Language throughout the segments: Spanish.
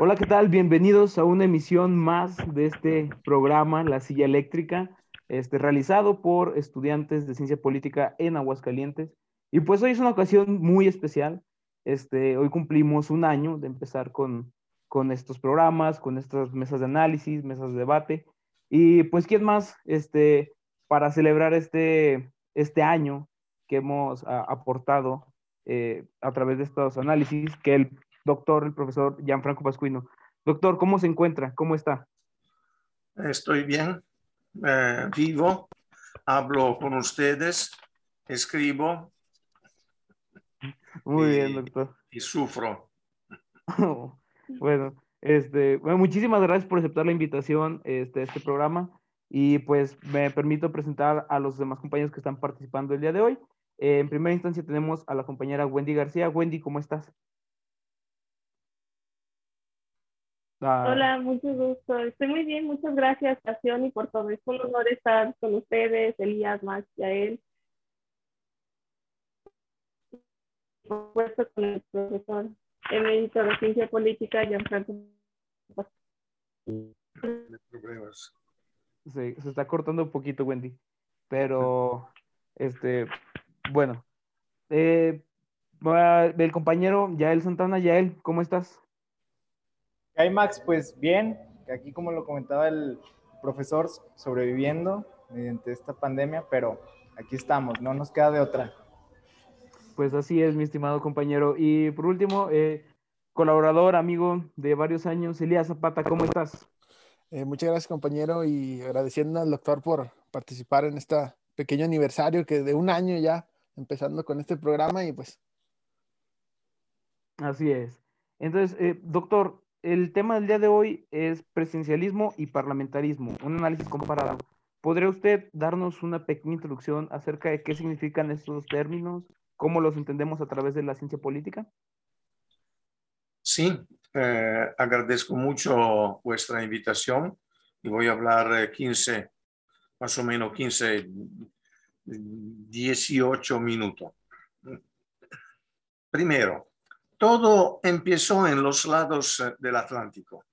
Hola, ¿qué tal? Bienvenidos a una emisión más de este programa, La Silla Eléctrica, este, realizado por estudiantes de Ciencia Política en Aguascalientes. Y pues hoy es una ocasión muy especial. Este, hoy cumplimos un año de empezar con, con estos programas, con estas mesas de análisis, mesas de debate. Y pues, ¿quién más este, para celebrar este, este año que hemos aportado eh, a través de estos análisis que el doctor, el profesor Gianfranco Pascuino. Doctor, ¿cómo se encuentra? ¿Cómo está? Estoy bien, eh, vivo, hablo con ustedes, escribo. Muy bien, doctor. Y sufro. bueno, este, bueno, muchísimas gracias por aceptar la invitación este, a este programa y pues me permito presentar a los demás compañeros que están participando el día de hoy. Eh, en primera instancia tenemos a la compañera Wendy García. Wendy, ¿cómo estás? Ah. Hola, mucho gusto. Estoy muy bien, muchas gracias, Pasión, y por todo. Es un honor estar con ustedes, Elías, Max, Yael. Por supuesto, con el profesor emérito de Ciencia Política, Gianfranco. Sí, se está cortando un poquito, Wendy. Pero, este, bueno. Eh, el compañero Yael Santana. Yael, ¿cómo estás? Hay Max? Pues bien, aquí como lo comentaba el profesor, sobreviviendo mediante esta pandemia, pero aquí estamos, no nos queda de otra. Pues así es, mi estimado compañero. Y por último, eh, colaborador, amigo de varios años, Elías Zapata, ¿cómo estás? Eh, muchas gracias, compañero, y agradeciendo al doctor por participar en este pequeño aniversario que de un año ya empezando con este programa y pues. Así es. Entonces, eh, doctor, el tema del día de hoy es presidencialismo y parlamentarismo, un análisis comparado. ¿Podría usted darnos una pequeña introducción acerca de qué significan estos términos, cómo los entendemos a través de la ciencia política? Sí, eh, agradezco mucho vuestra invitación y voy a hablar 15, eh, más o menos 15, 18 minutos. Primero, todo empezó en los lados eh, del Atlántico.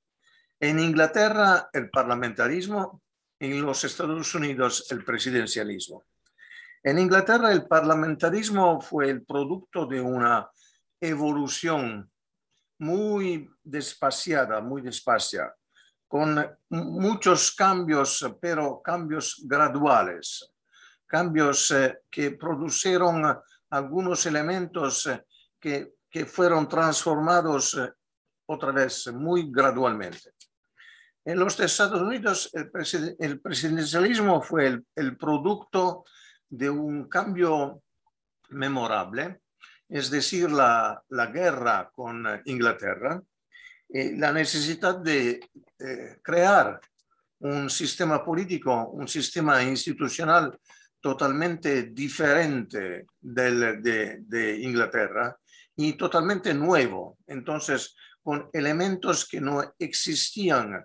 En Inglaterra el parlamentarismo, en los Estados Unidos el presidencialismo. En Inglaterra el parlamentarismo fue el producto de una evolución muy despaciada, muy despacia, con muchos cambios, pero cambios graduales, cambios eh, que produjeron algunos elementos eh, que que fueron transformados eh, otra vez muy gradualmente. En los Estados Unidos, el, presidencialismo fue el, el, producto de un cambio memorable, es decir, la, la guerra con Inglaterra, y la necesidad de eh, crear un sistema político, un sistema institucional totalmente diferente del, de, de Inglaterra, y totalmente nuevo, entonces con elementos que no existían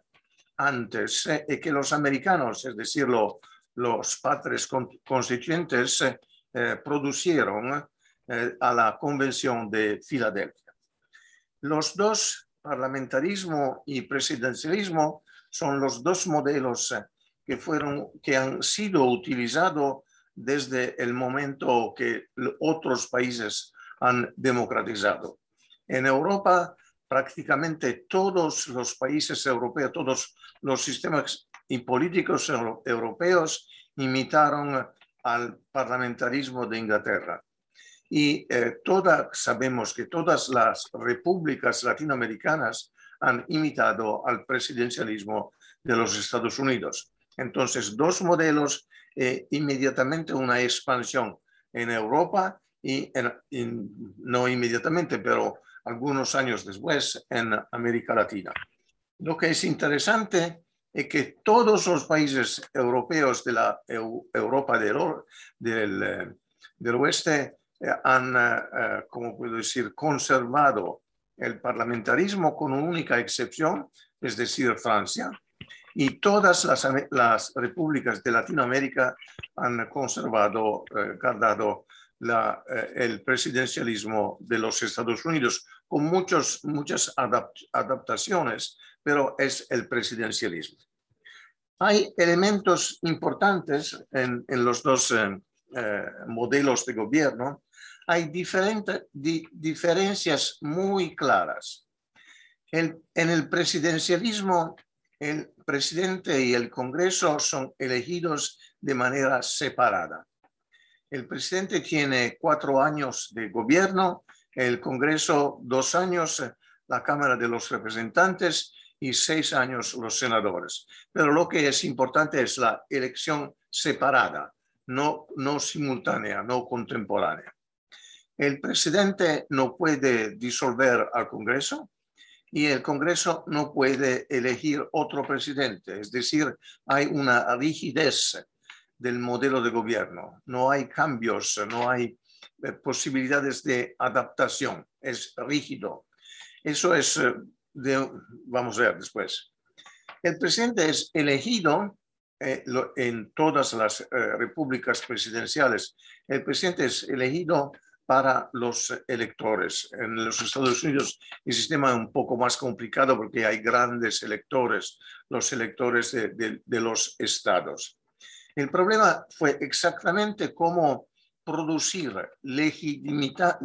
antes eh, y que los americanos, es decir, los padres constituyentes, eh, eh, producieron a la Convención de Filadelfia. Los dos, parlamentarismo y presidencialismo, son los dos modelos que, fueron, que han sido utilizados desde el momento que otros países han democratizado. En Europa, prácticamente todos los países europeos, todos los sistemas y políticos europeos imitaron al parlamentarismo de Inglaterra. Y eh, sabemos que todas las repúblicas latinoamericanas han imitado al presidencialismo de los Estados Unidos. Entonces, dos modelos, e inmediatamente una expansión en Europa y, no inmediatamente, pero algunos años después en América Latina. Lo que es interesante es que todos los países europeos de la Europa del, del, eh, del oeste eh, han, eh, como puedo decir, conservado el parlamentarismo con una única excepción, es decir, Francia, y todas las, las repúblicas de Latinoamérica han conservado, guardado la, eh, el presidencialismo de los Estados Unidos con muchos, muchas adaptaciones, pero es el presidencialismo. Hay elementos importantes en, los dos eh, eh, modelos de gobierno. Hay diferentes diferencias muy claras. en el presidencialismo, el presidente y el Congreso son elegidos de manera separada. El presidente tiene cuatro años de gobierno, el Congreso dos años, la Cámara de los Representantes y seis años los senadores. Pero lo que es importante es la elección separada, no, no simultánea, no contemporánea. El presidente no puede disolver al Congreso y el Congreso no puede elegir otro presidente. Es decir, hay una rigidez del modelo de gobierno. No hay cambios, no hay eh, posibilidades de adaptación. Es rígido. Eso es, eh, vamos a ver después. El presidente es elegido eh, en todas las repúblicas presidenciales. El presidente es elegido para los electores. En los Estados Unidos el sistema es un poco más complicado porque hay grandes electores, los electores de los estados. El problema fue exactamente cómo producir legitimidad,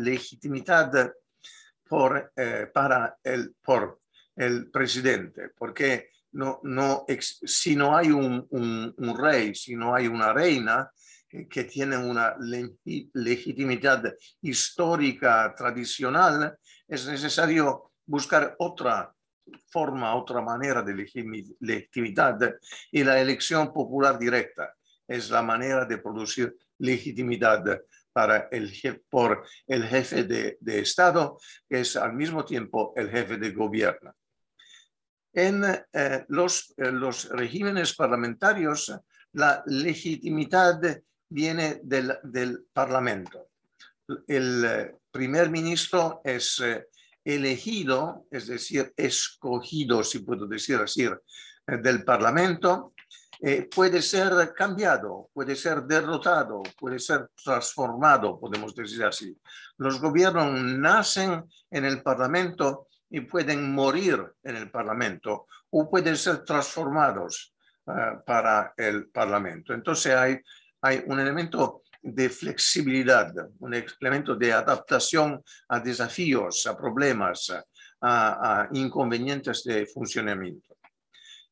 por, eh, para el, por el presidente, porque no, no, si no hay un, un, rey, si no hay una reina eh, que tiene una legitimidad histórica tradicional, es necesario buscar otra forma, otra manera de legitimidad y la elección popular directa es la manera de producir legitimidad para el, por el jefe de, Estado, que es al mismo tiempo el jefe de gobierno. En eh, los, eh, los regímenes parlamentarios, la legitimidad viene del, del Parlamento. El eh, primer ministro es elegido, es decir, escogido, si puedo decir así, del Parlamento, eh, puede ser cambiado, puede ser derrotado, puede ser transformado, podemos decir así. Los gobiernos nacen en el Parlamento y pueden morir en el Parlamento o pueden ser transformados eh, para el Parlamento. Entonces hay, hay un elemento de flexibilidad, un elemento de adaptación a desafíos, a problemas, a inconvenientes de funcionamiento.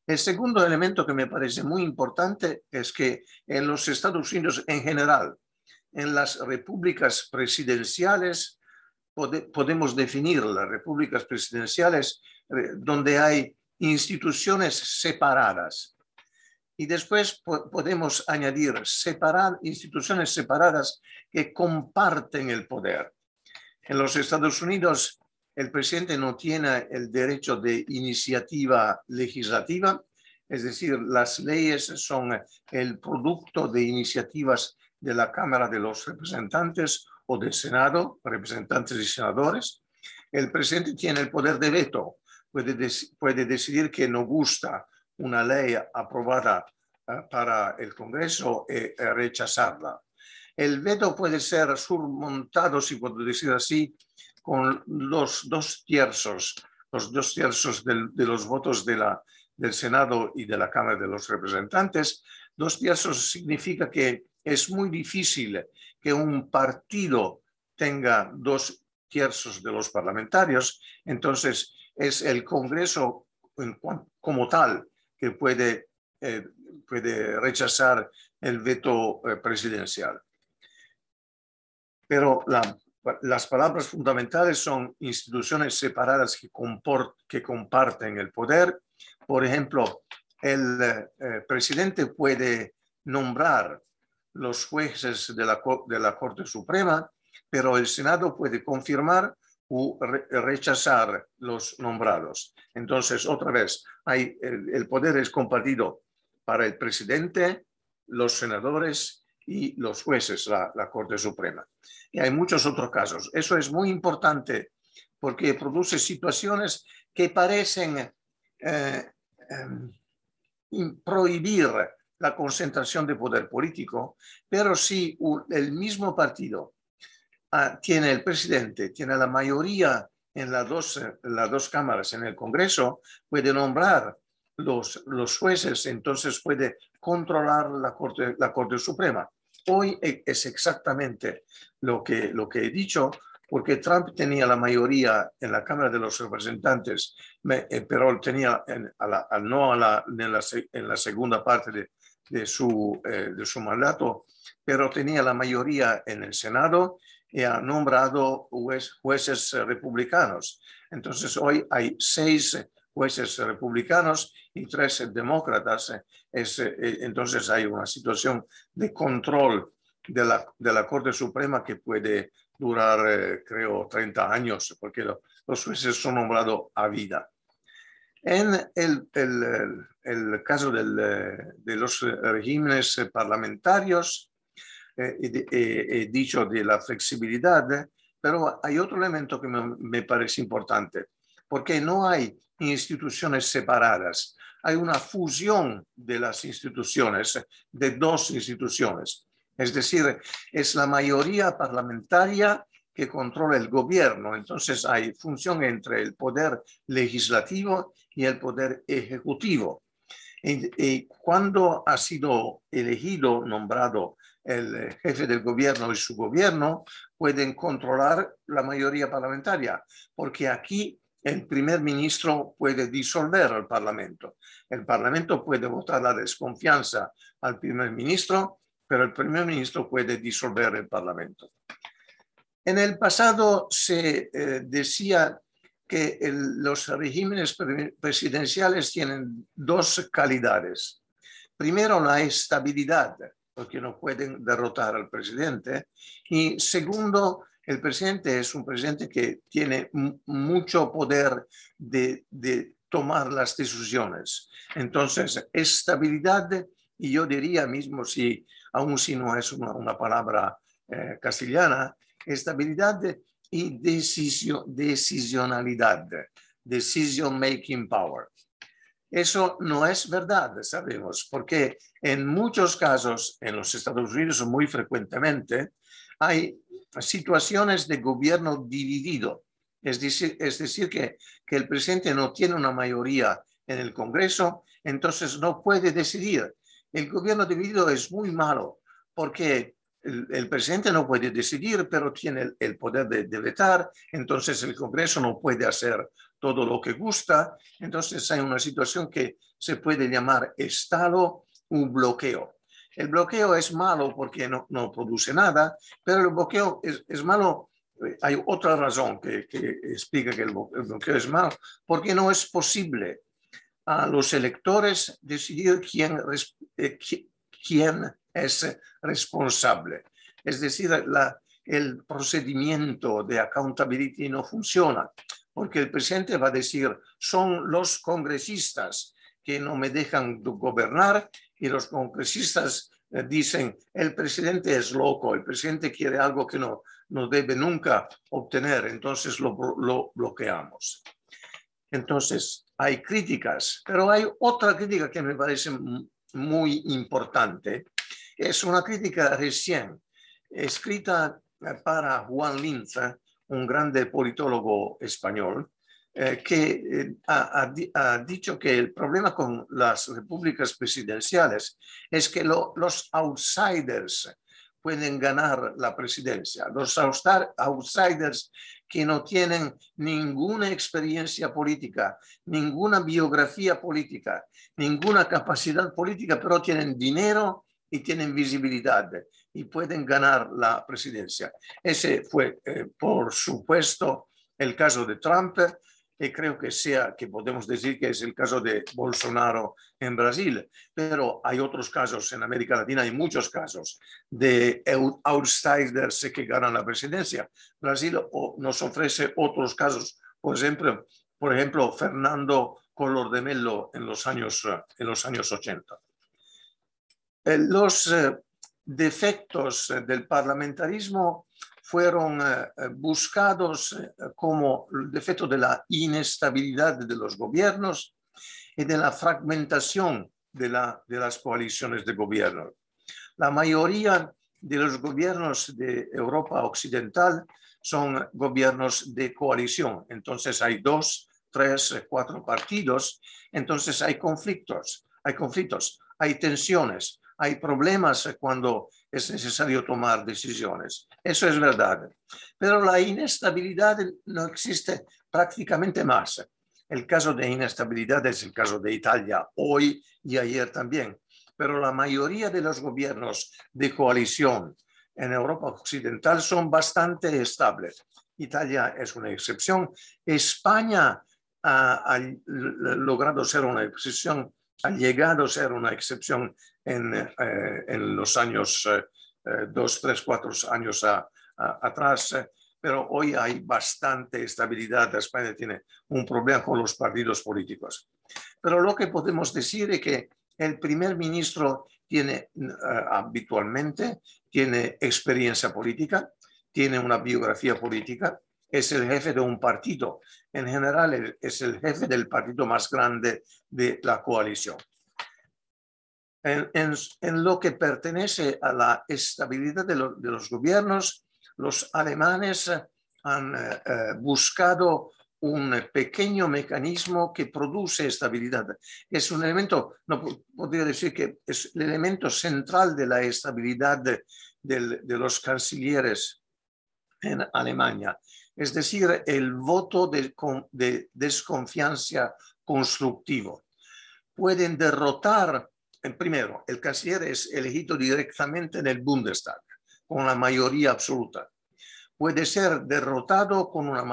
El segundo elemento que me parece muy importante es que en los Estados Unidos en general, en las repúblicas presidenciales, podemos definir las repúblicas presidenciales eh, donde hay instituciones separadas. Y después podemos añadir separar, instituciones separadas que comparten el poder. En los Estados Unidos el presidente no tiene el derecho de iniciativa legislativa, es decir, las leyes son el producto de iniciativas de la Cámara de los Representantes o del Senado, representantes y senadores. El presidente tiene el poder de veto, puede, puede decidir que no gusta una ley aprobada eh, para el Congreso y eh, rechazarla. El veto puede ser surmontado, si puedo decir así, con los dos tercios, los dos tercios de los votos de la, del Senado y de la Cámara de los Representantes. Dos tercios significa que es muy difícil que un partido tenga dos tercios de los parlamentarios, entonces es el Congreso como tal que puede, eh, puede rechazar el veto eh, presidencial. Pero la las palabras fundamentales son instituciones separadas que, que comparten el poder. Por ejemplo, el eh, presidente puede nombrar los jueces de la, de la Corte Suprema, pero el Senado puede confirmar o rechazar los nombrados. Entonces, otra vez, hay, el poder es compartido para el presidente, los senadores y los jueces, la, Corte Suprema. Y hay muchos otros casos. Eso es muy importante porque produce situaciones que parecen eh, em, prohibir la concentración de poder político, pero si el mismo partido ah, tiene el presidente, tiene la mayoría en las dos, las dos cámaras en el Congreso, puede nombrar los, los jueces, entonces puede controlar la Corte, la Corte Suprema. Hoy e, es exactamente lo que, lo que he dicho, porque Trump tenía la mayoría en la Cámara de los Representantes, eh, pero tenía en, no a la, en, la, segunda parte de, su, eh, de su mandato, pero tenía la mayoría en el Senado y ha nombrado jueces republicanos. Entonces hoy hay seis jueces republicanos y tres demócratas. Es, eh, entonces hay una situación de control de la, de la Corte Suprema que puede durar, eh, creo, 30 años, porque los jueces son nombrados a vida. En el, el, el caso del, de los regímenes parlamentarios, eh, he dicho de la flexibilidad, pero hay otro elemento que me, me parece importante, porque no hay instituciones separadas, hay una fusión de las instituciones, de dos instituciones. Es decir, es la mayoría parlamentaria que controla el gobierno. Entonces hay función entre el poder legislativo y el poder ejecutivo. Y, cuando ha sido elegido, nombrado el jefe del gobierno y su gobierno, pueden controlar la mayoría parlamentaria, porque aquí el primer ministro puede disolver al Parlamento. El Parlamento puede votar la desconfianza al primer ministro, pero el primer ministro puede disolver el Parlamento. En el pasado se eh, decía que los regímenes presidenciales tienen dos calidades. Primero, la estabilidad, porque no pueden derrotar al presidente. Y segundo, el presidente es un presidente que tiene mucho poder de, tomar las decisiones. Entonces, estabilidad, y yo diría mismo, si aún si no es una, palabra eh, castellana, estabilidad y decisionalidad, decision making power. Eso no es verdad, sabemos, porque en muchos casos en los Estados Unidos muy frecuentemente hay situaciones de gobierno dividido. Es decir, es decir que, que el presidente no tiene una mayoría en el Congreso, entonces no puede decidir. El gobierno dividido es muy malo porque el, presidente no puede decidir, pero tiene el, poder de, de, vetar, entonces el Congreso no puede hacer todo lo que gusta, entonces hay una situación que se puede llamar estado un bloqueo. El bloqueo es malo porque no, no produce nada, pero el bloqueo es, es malo. Eh, hay otra razón que, que explica que el, bloqueo es malo, porque no es posible a los electores decidir quién, eh, quién es responsable. Es decir, la, el procedimiento de accountability no funciona porque el presidente va a decir, son los congresistas que no me dejan gobernar y los congresistas eh, dicen, el presidente es loco, el presidente quiere algo que no, no debe nunca obtener, entonces lo, lo bloqueamos. Entonces, hay críticas, pero hay otra crítica que me parece muy importante. Es una crítica recién escrita eh, para Juan Linza un grande politólogo español, eh, que eh, ha, ha, dicho que el problema con las repúblicas presidenciales es que lo, los outsiders pueden ganar la presidencia. Los outsiders que no tienen ninguna experiencia política, ninguna biografía política, ninguna capacidad política, pero tienen dinero y tienen visibilidad y pueden ganar la presidencia. Ese fue, eh, por supuesto, el caso de Trump y creo que sea que podemos decir que es el caso de Bolsonaro en Brasil, pero hay otros casos en América Latina, hay muchos casos de outsiders que ganan la presidencia. Brasil nos ofrece otros casos, por ejemplo, por ejemplo Fernando Color de Mello en los años, en los años 80. Eh, los eh, defectos del parlamentarismo fueron buscados como el defecto de la inestabilidad de los gobiernos y de la fragmentación de, la, de las coaliciones de gobierno. La mayoría de los gobiernos de Europa Occidental son gobiernos de coalición. Entonces hay dos, tres, cuatro partidos. Entonces hay conflictos, hay conflictos, hay tensiones, hay problemas cuando es necesario tomar decisiones. Eso es verdad. Pero la inestabilidad no existe prácticamente más. El caso de inestabilidad es el caso de Italia hoy y ayer también. Pero la mayoría de los gobiernos de coalición en Europa Occidental son bastante estables. Italia es una excepción. España ha, logrado ser una excepción, llegado a ser una excepción en, eh, en los años eh, eh, dos, tres, cuatro años atrás, pero hoy hay bastante estabilidad. España tiene un problema con los partidos políticos. Pero lo que podemos decir es que el primer ministro tiene habitualmente tiene experiencia política, tiene una biografía política, es el jefe de un partido. En general, es el jefe del partido más grande de la coalición. En, lo que pertenece a la estabilidad de, los gobiernos, los alemanes han eh, eh, buscado un pequeño mecanismo que produce estabilidad. Es un elemento, no podría decir que es el elemento central de la estabilidad de, los cancilleres en Alemania. Es decir, el voto de, de desconfianza constructivo. Pueden derrotar primero, el canciller es elegido directamente en el Bundestag, con la mayoría absoluta. Puede ser derrotado con una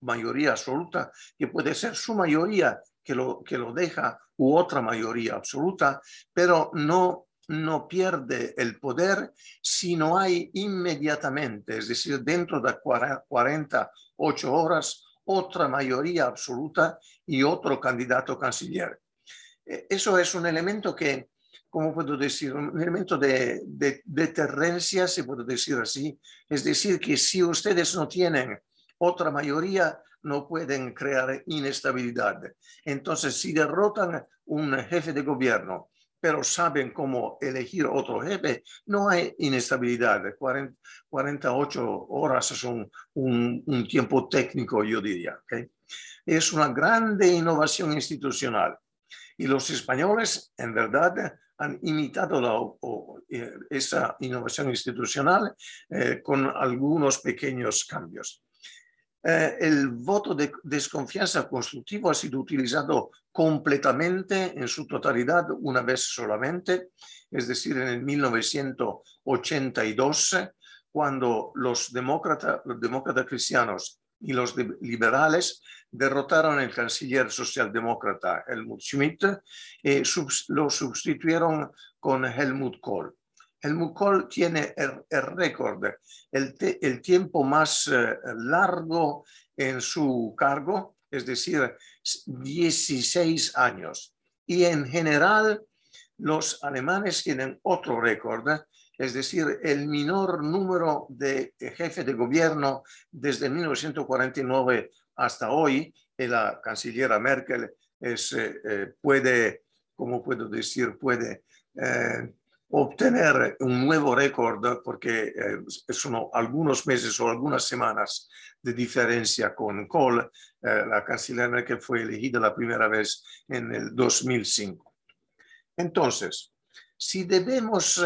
mayoría absoluta, que puede ser su mayoría que lo, que lo deja u otra mayoría absoluta, pero no, no pierde el poder si no hay inmediatamente, es decir, dentro de 48 horas, otra mayoría absoluta y otro candidato canciller. E, eso es un elemento que ¿cómo puedo decir? Un elemento de, de, deterrencia, se puede decir así. Es decir, que si ustedes no tienen otra mayoría, no pueden crear inestabilidad. Entonces, si derrotan un jefe de gobierno, pero saben cómo elegir otro jefe, no hay inestabilidad. 48 horas son un, un tiempo técnico, yo diría. Es una grande innovación institucional. Y los españoles, en verdad, han imitado la, eh, esa innovación institucional eh, con algunos pequeños cambios. Eh, el voto de desconfianza constructivo ha sido utilizado completamente en su totalidad una vez solamente, es decir, en el 1982, cuando los demócratas, los demócratas cristianos y los liberales derrotaron al canciller socialdemócrata Helmut Schmidt y lo sustituyeron con Helmut Kohl. Helmut Kohl tiene el, récord, el, el, tiempo más eh, largo en su cargo, es decir, 16 años. Y en general, los alemanes tienen otro récord, es decir, el menor número de jefes de gobierno desde 1949 hasta hoy, la canciller Merkel es, eh, eh, puede, ¿cómo puedo decir? Puede obtener un nuevo récord porque son algunos meses o algunas semanas de diferencia con Kohl. la canciller Merkel fue elegida la primera vez en el 2005. Entonces, si debemos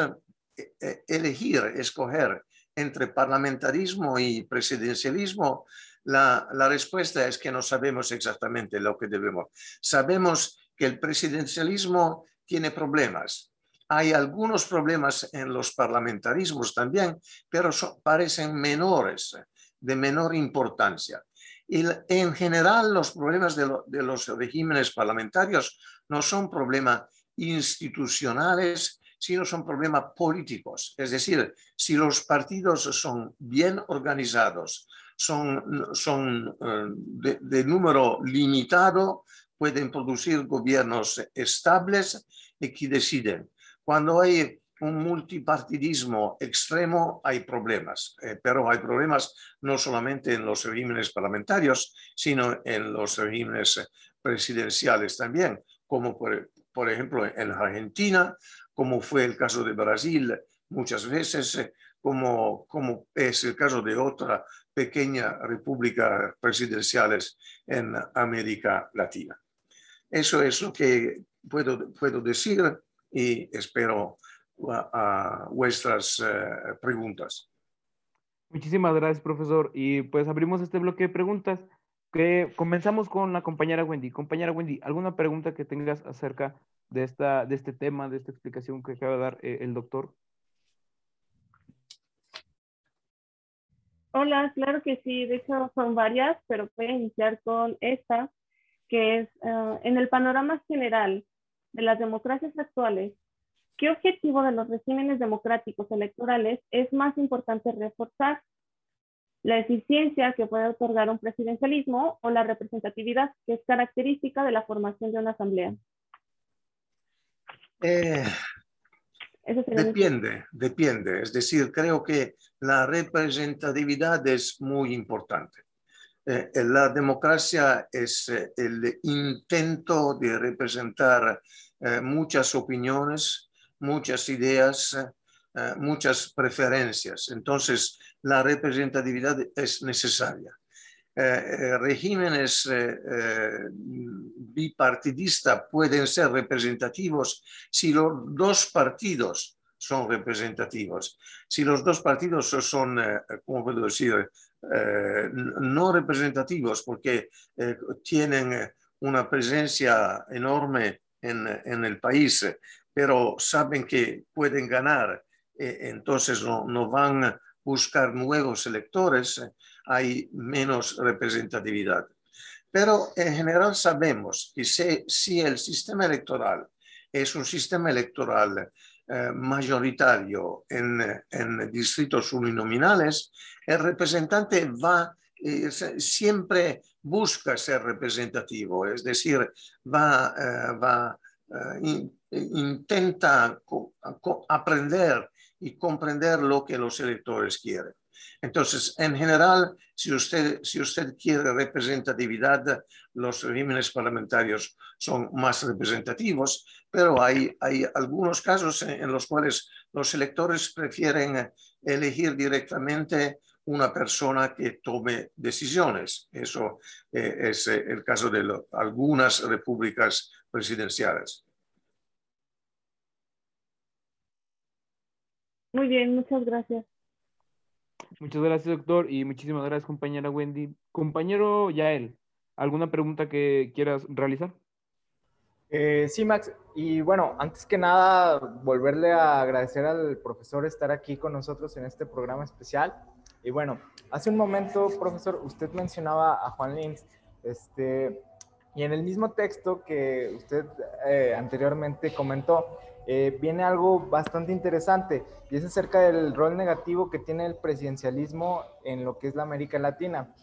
elegir, escoger entre parlamentarismo y presidencialismo, la, respuesta es que no sabemos exactamente lo que debemos. Sabemos que el presidencialismo tiene problemas. Hay algunos problemas en los parlamentarismos también, pero parecen menores, de menor importancia. Y en general los problemas de, de los regímenes parlamentarios no son problemas institucionales, sino son problemas políticos. Es decir, si los partidos son bien organizados, son, son eh, de, número limitado, pueden producir gobiernos estables y que deciden. Cuando hay un multipartidismo extremo hay problemas, eh, pero hay problemas no solamente en los regímenes parlamentarios, sino en los regímenes presidenciales también, como por, ejemplo en Argentina, como fue el caso de Brasil muchas veces, como, como es el caso de otra pequeña república presidenciales en América Latina. Eso es lo que puedo, puedo decir y espero a, vuestras eh, preguntas. Muchísimas gracias, profesor. Y pues abrimos este bloque de preguntas. Que comenzamos con la compañera Wendy. Compañera Wendy, ¿alguna pregunta que tengas acerca de, esta, de este tema, de esta explicación que acaba de dar eh, el doctor? Hola, claro que sí. De hecho, son varias, pero voy a iniciar con esta, que es en el panorama general de las democracias actuales, ¿qué objetivo de los regímenes democráticos electorales es más importante reforzar? ¿La eficiencia que puede otorgar un presidencialismo o la representatividad que es característica de la formación de una asamblea? Eh, depende, depende. Es decir, creo que la representatividad es muy importante. Eh, la democracia es eh, el intento de representar muchas opiniones, muchas ideas, eh, muchas preferencias. Entonces, la representatividad es necesaria. Eh, eh, regímenes bipartidistas pueden ser representativos si los dos partidos son representativos. Si los dos partidos son, ¿cómo puedo decir?, no representativos porque tienen una presencia enorme en, en, el país, pero saben que pueden ganar, eh, entonces no, no, van a buscar nuevos electores, hay menos representatividad. Pero en general sabemos que si, si el sistema electoral es un sistema electoral eh, mayoritario en, en, distritos uninominales, el representante va, eh, siempre busca ser representativo, es decir, va, va intenta aprender y comprender lo que los electores quieren. Entonces, en general, si usted, si usted quiere representatividad, los regímenes parlamentarios son más representativos, pero hay, hay algunos casos en, los cuales los electores prefieren elegir directamente una persona que tome decisiones. Eso eh, es el caso de algunas repúblicas presidenciales. Muy bien, muchas gracias. Muchas gracias, doctor, y muchísimas gracias, compañera Wendy. Compañero Yael, ¿alguna pregunta que quieras realizar? Eh, sí, Max. Y bueno, antes que nada, volverle a agradecer al profesor estar aquí con nosotros en este programa especial. Y bueno, hace un momento, profesor, usted mencionaba a Juan Lins, este, y en el mismo texto que usted eh, anteriormente comentó, eh, viene algo bastante interesante y es acerca del rol negativo que tiene el presidencialismo en lo que es la América Latina.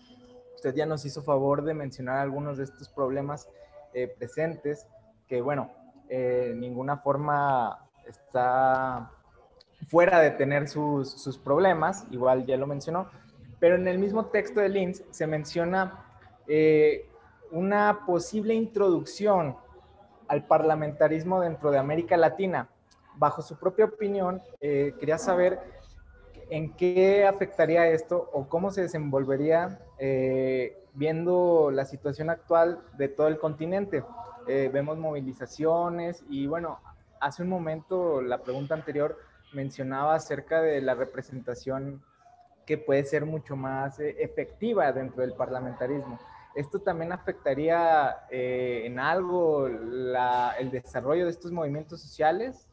Usted ya nos hizo favor de mencionar algunos de estos problemas eh, presentes que, bueno, ninguna forma está fuera de tener sus, sus, problemas, igual ya lo mencionó, pero en el mismo texto de Linz se menciona una posible introducción al parlamentarismo dentro de América Latina. Bajo su propia opinión, eh, quería saber en qué afectaría esto o cómo se desenvolvería eh, viendo la situación actual de todo el continente. Eh, vemos movilizaciones y bueno, hace un momento la pregunta anterior mencionaba acerca de la representación que puede ser mucho más efectiva dentro del parlamentarismo. ¿Esto también afectaría eh, en algo el desarrollo de estos movimientos sociales?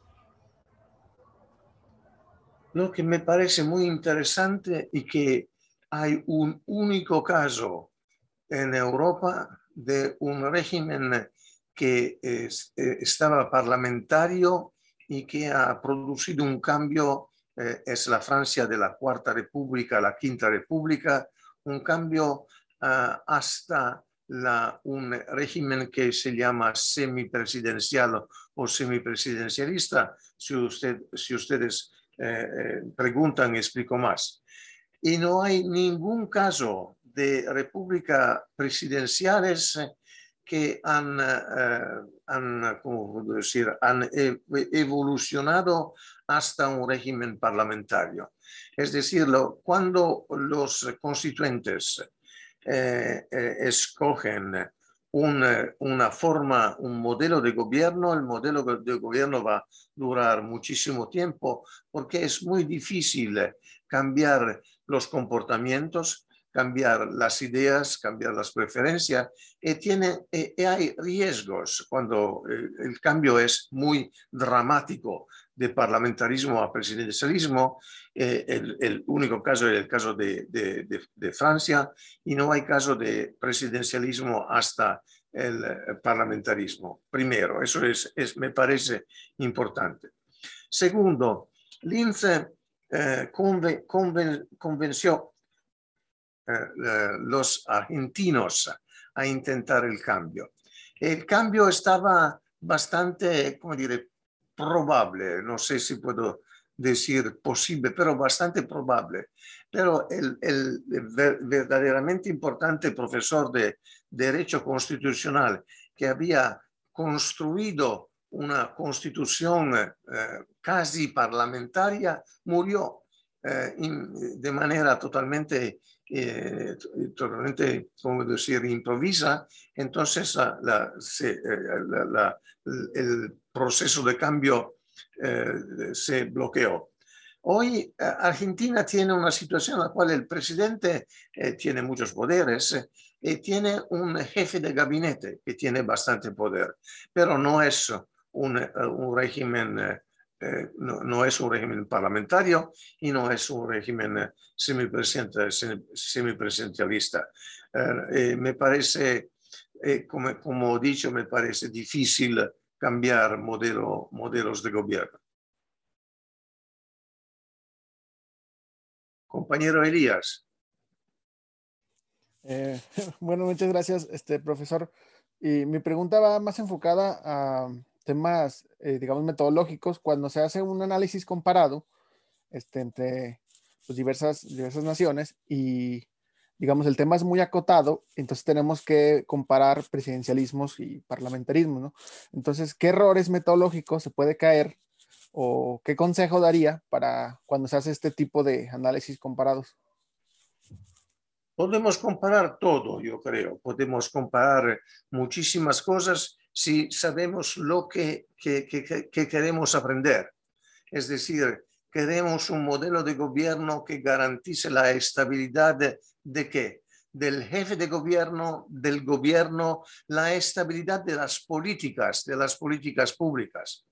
Lo que me parece muy interesante y que hay un único caso en Europa de un régimen que eh, estaba parlamentario y que ha producido un cambio, eh, es la Francia de la Cuarta República, la Quinta República, un cambio Ah, hasta un régimen que se llama semipresidencial o semipresidencialista. Si, usted, si ustedes eh, eh, preguntan, explico más. Y no hay ningún caso de república presidenciales que han, han, ¿cómo decir? han evolucionado hasta un régimen parlamentario. Es decir, cuando los constituentes escogen una forma, un modelo de gobierno, el modelo de gobierno va a durar muchísimo tiempo porque es muy difícil cambiar los comportamientos, cambiar las ideas, cambiar las preferencias y, tiene, hay riesgos cuando eh, el cambio es muy dramático de parlamentarismo a presidencialismo. Eh, el, único caso es el caso de, de, Francia y no hay caso de presidencialismo hasta el parlamentarismo. Primero, eso es, me parece importante. Segundo, Lince eh, convenció eh, los argentinos a intentar el cambio. El cambio estaba bastante, como dire, probable, no sé si puedo decir posible, pero bastante probable. Pero el, el verdaderamente importante profesor de Derecho Constitucional que había construido una constitución eh, casi parlamentaria murió eh, de manera totalmente eh, totalmente, como decir, improvisa, entonces eh, el proceso de cambio eh, se bloqueó. Hoy Argentina tiene una situación en la cual el presidente tiene muchos poderes y tiene un jefe de gabinete que tiene bastante poder, pero no es un, un régimen eh, no, es un régimen parlamentario y no es un régimen eh, semipresidencialista. Eh, me parece, como, como he dicho, me parece difícil cambiar modelo, modelos de gobierno. Compañero Elías. bueno, muchas gracias, este profesor. Y mi pregunta va más enfocada a temas, eh, digamos, metodológicos, cuando se hace un análisis comparado este, entre pues, diversas, diversas naciones y, digamos, el tema es muy acotado, entonces tenemos que comparar presidencialismos y parlamentarismo, ¿no? Entonces, ¿qué errores metodológicos se puede caer o qué consejo daría para cuando se hace este tipo de análisis comparados? Podemos comparar todo, yo creo. Podemos comparar muchísimas cosas si sabemos lo que, que, que, queremos aprender. Es decir, queremos un modelo de gobierno que garantice la estabilidad de, de qué? Del jefe de gobierno, del gobierno, la estabilidad de las políticas, de las políticas públicas.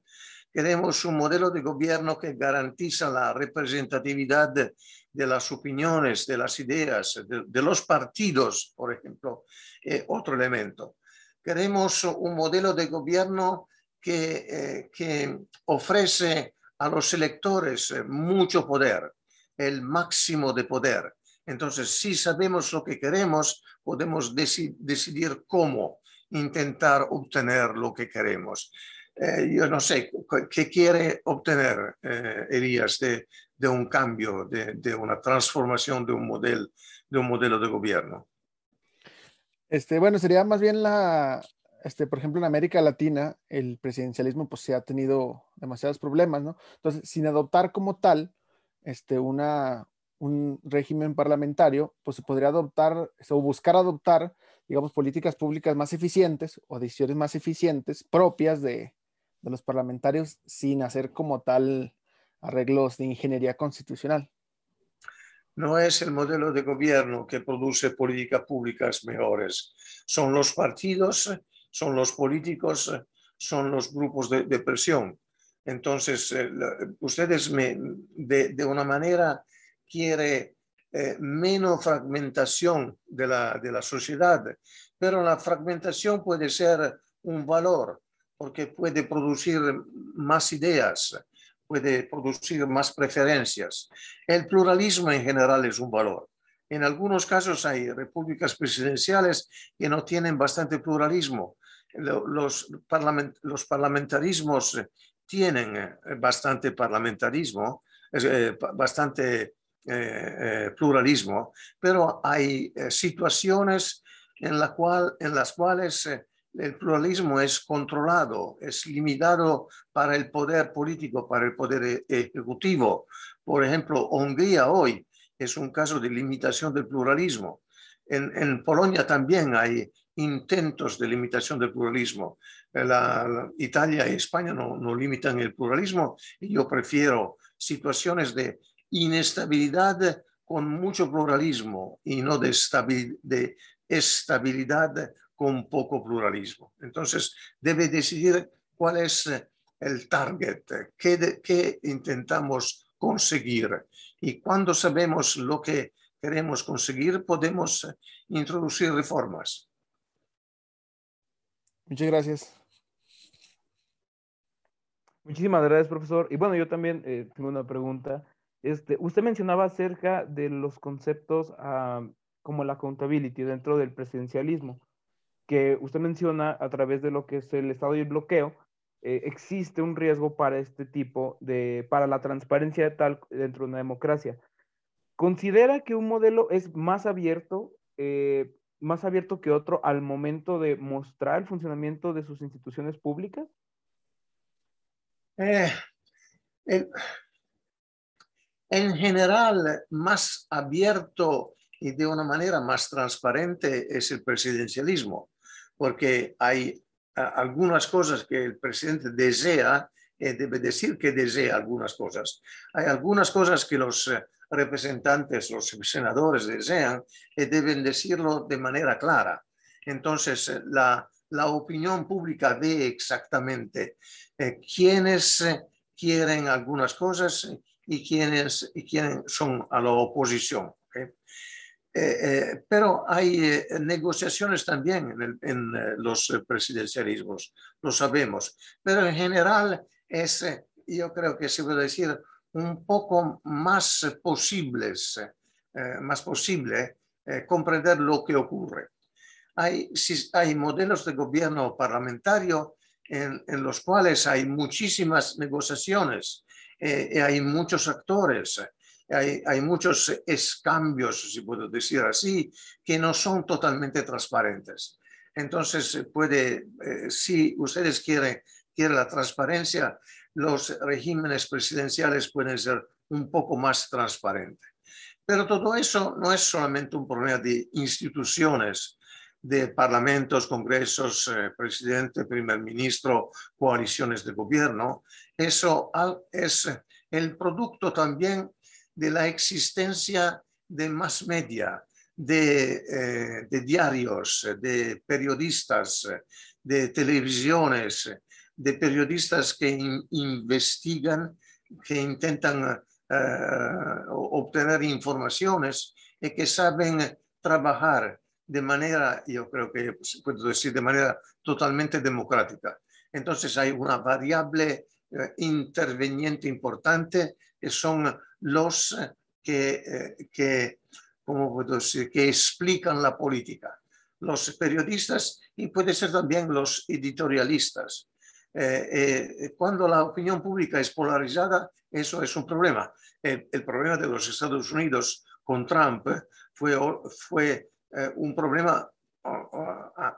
Queremos un modelo de gobierno que garantiza la representatividad de, las opiniones, de las ideas, de, de los partidos, por ejemplo, eh, otro elemento. Queremos un modelo de gobierno que, eh, que ofrece a los electores eh, mucho poder, el máximo de poder. Entonces, si sabemos lo que queremos, podemos decidir cómo intentar obtener lo que queremos. Eh, yo no sé, ¿qué quiere obtener Elías de, de, un cambio, de, de, una transformación de un, modelo, de un modelo de gobierno? Este, bueno, sería más bien la, este, por ejemplo, en América Latina, el presidencialismo pues se ha tenido demasiados problemas, ¿no? Entonces, sin adoptar como tal este, una, un régimen parlamentario, pues se podría adoptar o buscar adoptar, digamos, políticas públicas más eficientes o decisiones más eficientes propias de, de los parlamentarios sin hacer como tal arreglos de ingeniería constitucional no es el modelo de gobierno que produce políticas públicas mejores. Son los partidos, son los políticos, son los grupos de, presión. Entonces, eh, ustedes de, una manera quieren eh, menos fragmentación de la, de la sociedad, pero la fragmentación puede ser un valor porque puede producir más ideas, puede producir más preferencias. El pluralismo en general es un valor. En algunos casos hay repúblicas presidenciales que no tienen bastante pluralismo. Los, parlamentarismos tienen eh, bastante parlamentarismo, eh, bastante eh, pluralismo, pero hay situaciones en las cuales el pluralismo es controlado, es limitado para el poder político, para el poder e-, ejecutivo. Por ejemplo, Hungría hoy es un caso de limitación del pluralismo. En, Polonia también hay intentos de limitación del pluralismo. La, Italia y España no, limitan el pluralismo yo prefiero situaciones de inestabilidad con mucho pluralismo y no de, de estabilidad con poco pluralismo. Entonces, debe decidir cuál es el target, qué, qué intentamos conseguir. Y cuando sabemos lo que queremos conseguir, podemos introducir reformas. Muchas gracias. Muchísimas gracias, profesor. Y bueno, yo también eh, tengo una pregunta. Este, usted mencionaba acerca de los conceptos ah, como la accountability dentro del presidencialismo que usted menciona a través de lo que es el estado y el bloqueo, eh, existe un riesgo para este tipo de, para la transparencia de tal dentro de una democracia. ¿Considera que un modelo es más abierto, eh, más abierto que otro al momento de mostrar el funcionamiento de sus instituciones públicas? Eh, en general, más abierto y de una manera más transparente es el presidencialismo porque hay algunas cosas que el presidente desea, eh, debe decir que desea algunas cosas. Hay algunas cosas que los eh, representantes, los senadores desean y deben decirlo de manera clara. Entonces, eh, la, la opinión pública ve exactamente quiénes quieren algunas cosas y quiénes, y quiénes son a la oposición. Eh, eh, pero hay eh, negociaciones también en, los presidencialismos, lo sabemos. Pero en general es, yo creo que se puede decir, un poco más posibles, más posible comprender lo que ocurre. Hay, hay modelos de gobierno parlamentario en, en los cuales hay muchísimas negociaciones, hay muchos actores, hay, muchos escambios, si puedo decir así, que no son totalmente transparentes. Entonces, puede, eh, si ustedes quieren, quieren la transparencia, los regímenes presidenciales pueden ser un poco más transparentes. Pero todo eso no es solamente un problema de instituciones, de parlamentos, congresos, eh, presidente, primer ministro, coaliciones de gobierno. Eso es el producto también de la existencia de más media, de, eh, diarios, de periodistas, de televisiones, de periodistas que investigan, que intentan eh, obtener informaciones y que saben trabajar de manera, yo creo que puedo decir, de manera totalmente democrática. Entonces hay una variable eh, interveniente importante que son los eh, que, eh, que, ¿cómo puedo decir? que explican la política, los periodistas y puede ser también los editorialistas. Eh, cuando la opinión pública es polarizada, eso es un problema. El, problema de los Estados Unidos con Trump fue, fue un problema,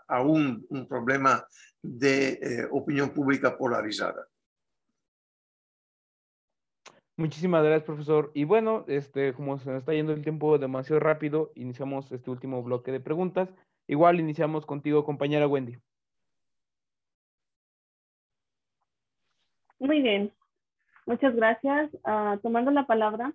aún un problema de opinión pública polarizada. Muchísimas gracias, profesor. Y bueno, este, como se nos está yendo el tiempo demasiado rápido, iniciamos este último bloque de preguntas. Igual iniciamos contigo, compañera Wendy. Muy bien, muchas gracias. Ah, tomando la palabra,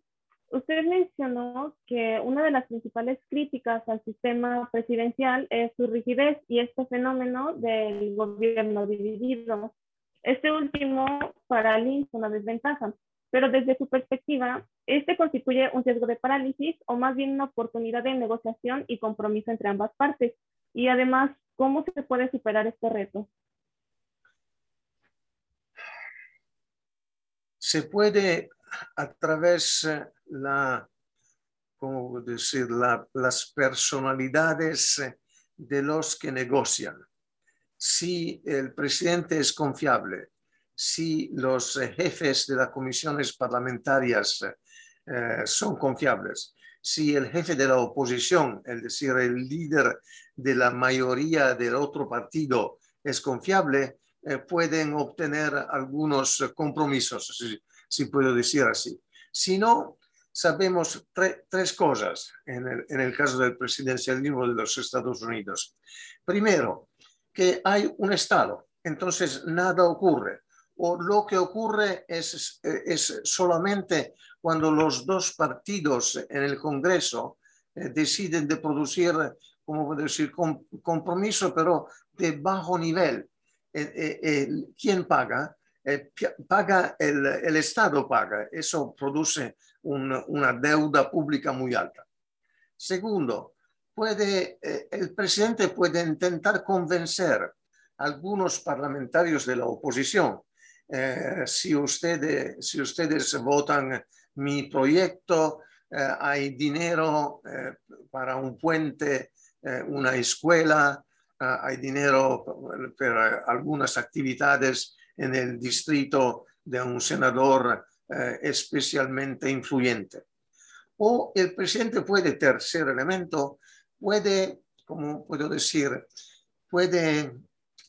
usted mencionó que una de las principales críticas al sistema presidencial es su rigidez y este fenómeno del gobierno dividido. Este último paraliza una desventaja pero desde su perspectiva, este constituye un riesgo de parálisis o más bien una oportunidad de negociación y compromiso entre ambas partes. Y además, ¿cómo se puede superar este reto? Se puede a través de la, las personalidades de los que negocian. Si el presidente es confiable, si los eh, jefes de las comisiones parlamentarias eh, son confiables, si el jefe de la oposición, es decir, el líder de la mayoría del otro partido, es confiable, eh, pueden obtener algunos compromisos, si, puedo decir así. Si no, sabemos tres cosas en el, en el caso del presidencialismo de los Estados Unidos. Primero, que hay un Estado, entonces nada ocurre. O lo que ocurre es, es solamente cuando los dos partidos en el Congreso eh, deciden de producir, como puedo decir, compromiso, pero de bajo nivel. Eh, eh, ¿Quién paga? paga el, el, Estado paga. Eso produce una deuda pública muy alta. Segundo, puede, el presidente puede intentar convencer a algunos parlamentarios de la oposición. Si, ustedes, si ustedes votan mi proyecto, eh, hay dinero eh, para un puente, eh, una escuela, hay dinero para algunas actividades en el distrito de un senador especialmente influyente. O el presidente puede, tercer elemento, puede, como puedo decir, puede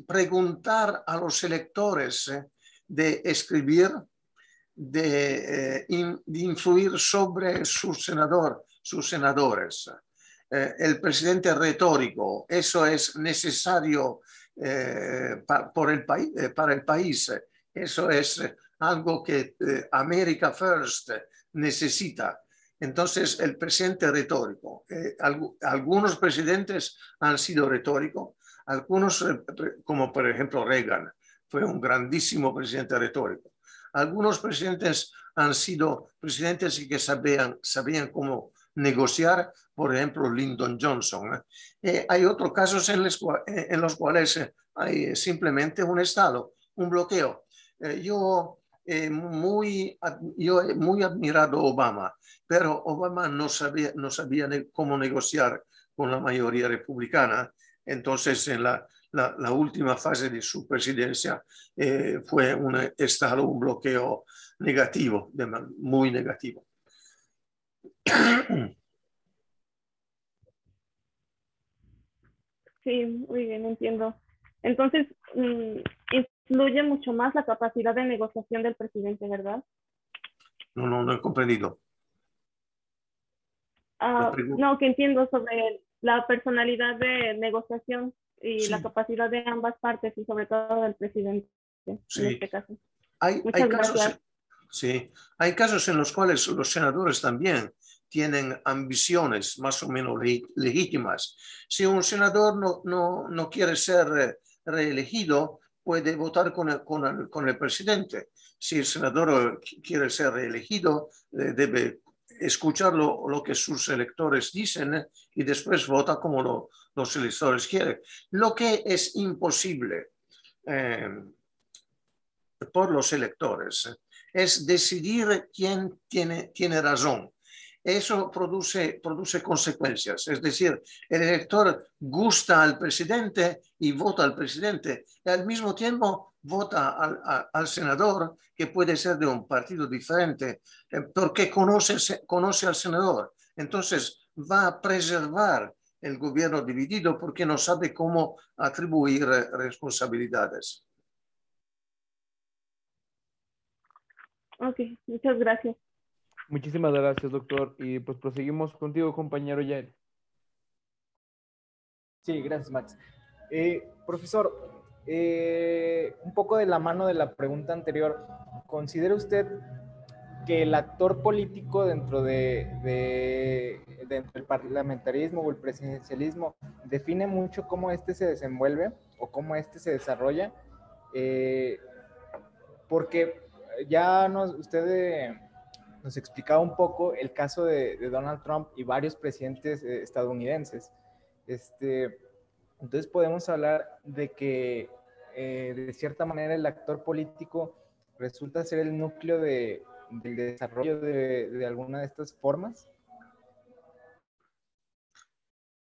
preguntar a los electores de escribir de, eh, influir sobre su senador, sus senadores. Eh, el presidente retórico, eso es necesario eh, por el para el país. Eso es algo que America First necesita. Entonces, el presidente retórico, algunos presidentes han sido retóricos, algunos, como por ejemplo Reagan, fue un grandísimo presidente retórico. Algunos presidentes han sido presidentes que sabían, sabían cómo negociar, por ejemplo, Lyndon Johnson. ¿eh? Eh, hay otros casos en los, en los, cuales hay simplemente un Estado, un bloqueo. Eh, yo, muy, yo he muy admirado a Obama, pero Obama no sabía, no sabía cómo negociar con la mayoría republicana. Entonces, en la la, última fase de su presidencia eh, fue un estado, un bloqueo negativo, muy negativo. Sí, muy bien, entiendo. Entonces, mm, influye mucho más la capacidad de negociación del presidente, ¿verdad? No, no, no he comprendido. Ah, no, que entiendo sobre la personalidad de negociación y la capacidad de ambas partes y sobre todo del presidente en este caso. Hay, casos, sí, hay casos en los cuales los senadores también tienen ambiciones más o menos legítimas. Si un senador no, no, no quiere ser eh, reelegido, puede votar con el, con, el, con el, presidente. Si el senador quiere ser reelegido, eh, debe escuchar lo, lo, que sus electores dicen y después vota como lo, los electores quieren. Lo que es imposible eh, por los electores es decidir quién tiene, tiene razón. Eso produce, produce consecuencias. Es decir, el elector gusta al presidente y vota al presidente y al mismo tiempo vota al, al senador, que puede ser de un partido diferente, eh, porque conoce, conoce al senador. Entonces va a preservar el gobierno dividido porque no sabe cómo atribuir responsabilidades. Ok, muchas gracias. Muchísimas gracias, doctor. Y pues proseguimos contigo, compañero Yael. Sí, gracias, Max. Eh, profesor, eh, un poco de la mano de la pregunta anterior, ¿considera usted que el actor político dentro de, dentro del parlamentarismo o el presidencialismo define mucho cómo éste se desenvuelve o cómo éste se desarrolla, eh, porque ya nos, usted eh, nos explicaba un poco el caso de, Donald Trump y varios presidentes eh, estadounidenses. Este, entonces podemos hablar de que de cierta manera el actor político resulta ser el núcleo de, del desarrollo de, alguna de estas formas?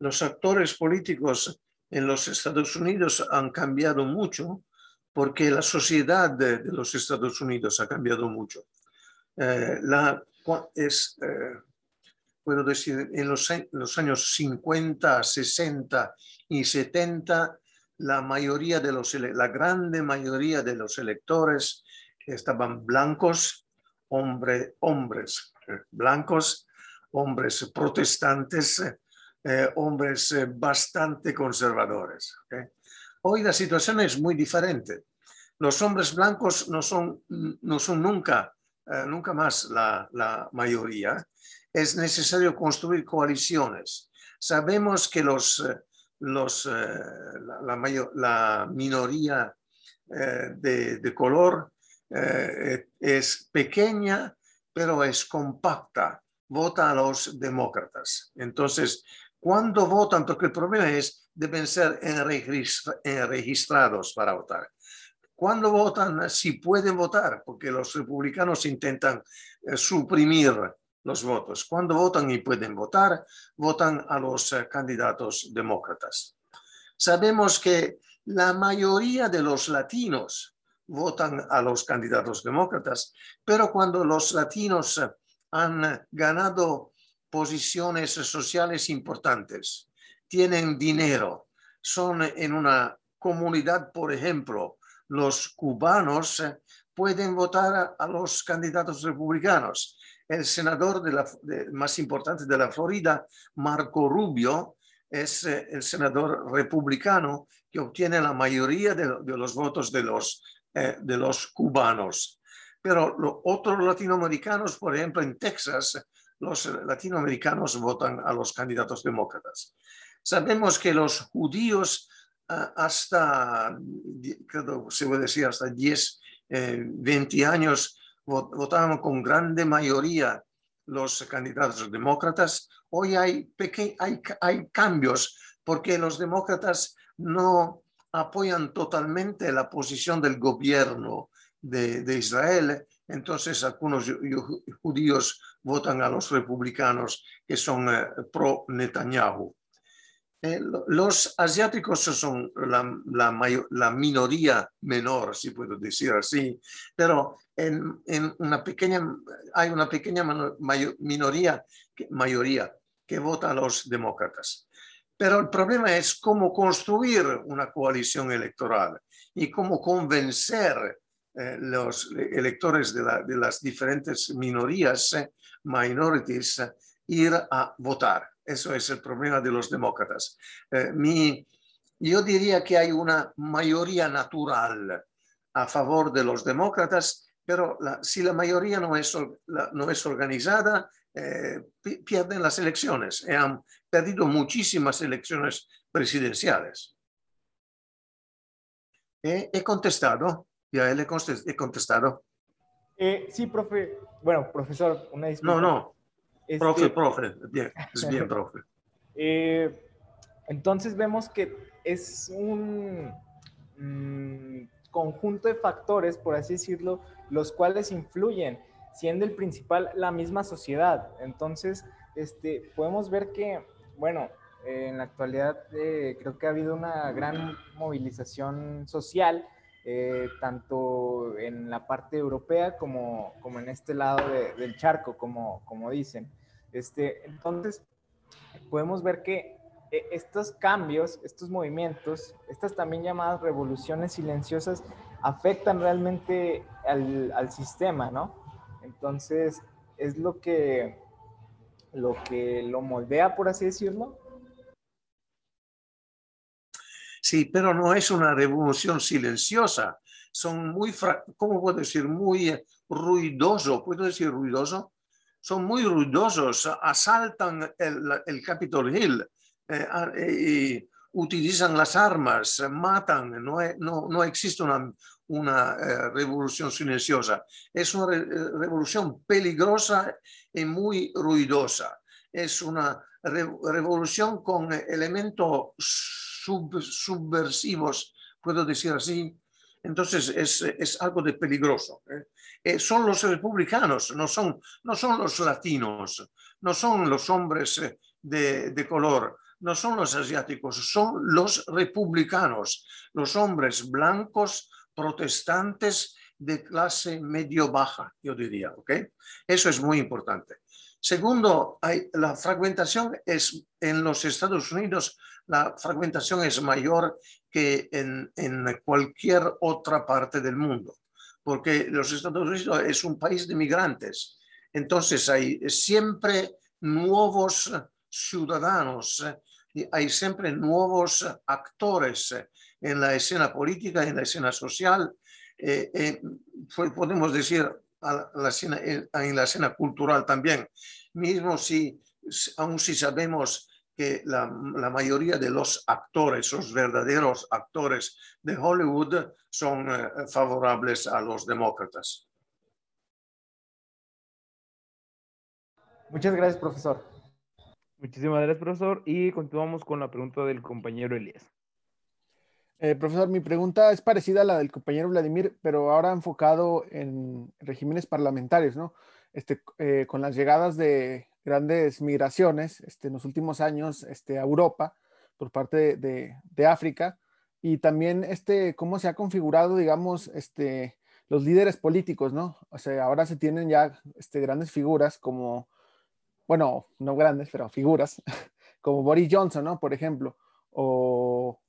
Los actores políticos en los Estados Unidos han cambiado mucho porque la sociedad de, los Estados Unidos ha cambiado mucho. Eh, eh, puedo decir, en los, años 50, 60 y 70, la mayoría de los, la grande mayoría de los electores estaban blancos, hombre, hombres eh, blancos, hombres protestantes, eh, hombres eh, bastante conservadores. Hoy la situación es muy diferente. Los hombres blancos no son, no son nunca, nunca más la, mayoría. Es necesario construir coaliciones. Sabemos que los los, eh, la, mayor, la, minoría eh, de, color eh, es pequeña, pero es compacta, vota a los demócratas. Entonces, cuando votan, porque el problema es, deben ser registrados para votar. Cuando votan, si pueden votar, porque los republicanos intentan suprimir los votos. Cuando votan y pueden votar, votan a los eh, candidatos demócratas. Sabemos que la mayoría de los latinos votan a los candidatos demócratas, pero cuando los latinos eh, han ganado posiciones sociales importantes, tienen dinero, son en una comunidad, por ejemplo, los cubanos eh, pueden votar a los candidatos republicanos. El senador de la, más importante de la Florida, Marco Rubio, es eh, el senador republicano que obtiene la mayoría de, los votos de los, eh, de los cubanos. Pero los otros latinoamericanos, por ejemplo, en Texas, los latinoamericanos votan a los candidatos demócratas. Sabemos que los judíos ah, hasta, creo, se puede decir, hasta 10, 20 eh, años votaron con grande mayoría los candidatos demócratas. Hoy hay, hay, cambios porque los demócratas no apoyan totalmente la posición del gobierno de Israel. Entonces algunos judíos votan a los republicanos que son eh, pro Netanyahu. Eh, los asiáticos son la, mayor, minoría menor, si puedo decir así, pero hay una pequeña minoría, mayoría que vota a los demócratas. Pero el problema es cómo construir una coalición electoral y cómo convencer eh, los electores de, de, las diferentes minorías, eh, minorities, ir a votar. Eso es el problema de los demócratas. Eh, mi, yo diría que hay una mayoría natural a favor de los demócratas, pero si la mayoría no es, no es organizada, eh, pierden las elecciones. han perdido muchísimas elecciones presidenciales. he contestado, ya le he contestado. Eh, sí, profe. Bueno, profesor, una disculpa. No, no, profe, este, profe, bien, es bien, profe. Eh, entonces vemos que es un mm, conjunto de factores, por así decirlo, los cuales influyen, siendo el principal la misma sociedad. Entonces, este, podemos ver que, bueno, en la actualidad eh, creo que ha habido una gran movilización social, eh, tanto en la parte europea como, como en este lado del charco, como, como dicen. Este, entonces, podemos ver que eh, estos cambios, estos movimientos, estas también llamadas revoluciones silenciosas, afectan realmente al, al sistema, ¿no? Entonces, es lo que, lo que lo moldea, por así decirlo. Sí, pero no es una revolución silenciosa. Son muy, ¿cómo puedo decir? Muy eh, ruidoso. ¿Puedo decir ruidoso? son muy ruidosos, asaltan el, Capitol Hill eh, y utilizan las armas, matan, no, existe una, eh, revolución silenciosa, es una revolución peligrosa y muy ruidosa, es una revolución con elementos subversivos, puedo decir así, entonces es, es algo de peligroso. ¿eh? Eh, son los republicanos, no son, no son los latinos, no son los hombres eh, de, de color, no son los asiáticos, son los republicanos, los hombres blancos, protestantes de clase medio-baja, yo diría, ¿ok? Eso es muy importante. Segundo, hay, la fragmentación es en los Estados Unidos la fragmentación es mayor que en, cualquier otra parte del mundo, porque los Estados Unidos es un país de migrantes. Entonces hay siempre nuevos ciudadanos, hay siempre nuevos actores en la escena política, en la escena social, eh, eh, podemos decir en la escena cultural también, mismo si, aún si sabemos que la, la, mayoría de los actores, los verdaderos actores de Hollywood, son eh, favorables a los demócratas. Muchas gracias, profesor. Muchísimas gracias, profesor. Y continuamos con la pregunta del compañero Elías. Eh, profesor, mi pregunta es parecida a la del compañero Vladimir, pero ahora enfocado en regímenes parlamentarios, ¿no? Este, eh, con las llegadas de grandes migraciones este, en los últimos años este, a Europa por parte de, de, África y también este, cómo se ha configurado, digamos, este, los líderes políticos, ¿no? O sea, ahora se tienen ya este, grandes figuras como, bueno, no grandes, pero figuras, como Boris Johnson, ¿no? Por ejemplo, o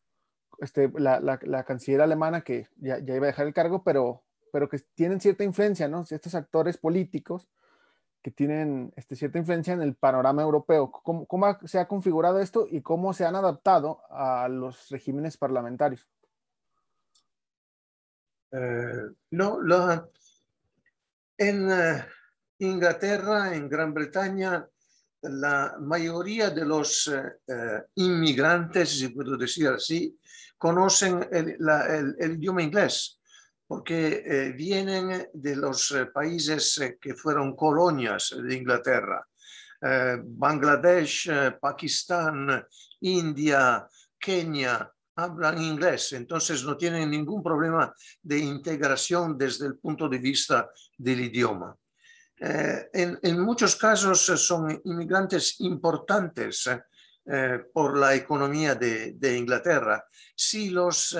este, la, la, la, canciller alemana que ya, ya, iba a dejar el cargo, pero, pero que tienen cierta influencia, ¿no? Estos actores políticos que tienen este, cierta influencia en el panorama europeo. ¿Cómo, ¿Cómo, se ha configurado esto y cómo se han adaptado a los regímenes parlamentarios? Eh, no, lo, en uh, Inglaterra, en Gran Bretaña, la mayoría de los uh, inmigrantes, si puedo decir así, conocen el, la, el, el idioma inglés porque eh, vienen de los eh, países eh, que fueron colonias de Inglaterra, Bangladesh, Pakistán, India, Kenia, hablan inglés, entonces no tienen ningún problema de integración desde el punto de vista del idioma. En, en, muchos casos son inmigrantes importantes por la economía de, de Inglaterra. Si los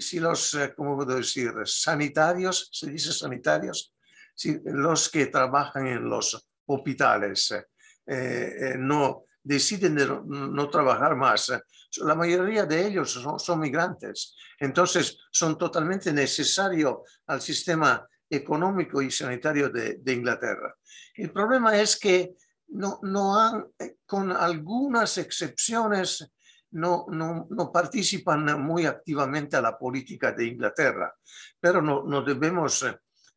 si los, eh, ¿cómo puedo decir? Sanitarios, se dice sanitarios, si los que trabajan en los hospitales eh, eh, no deciden de no, no, trabajar más, la mayoría de ellos son, son migrantes. Entonces, son totalmente necesarios al sistema económico y sanitario de, de, Inglaterra. El problema es que no, no han, con algunas excepciones, no, no, no, participan muy activamente a la política de Inglaterra, pero no, no debemos,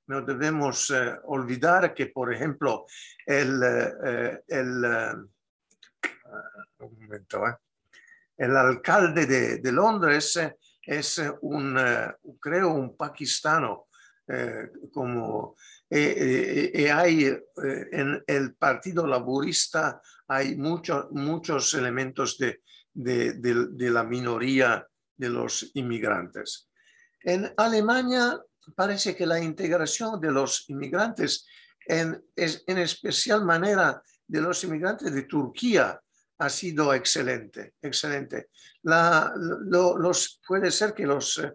no debemos eh, olvidar que, por ejemplo, el, eh, el, eh, un momento, eh, el alcalde de, de, Londres es un, creo, un pakistano, como y hay en el Partido Laborista hay muchos muchos elementos de, de, de, la minoría de los inmigrantes. En Alemania parece que la integración de los inmigrantes, en, en especial manera de los inmigrantes de Turquía, ha sido excelente, excelente. Los, puede ser que los eh,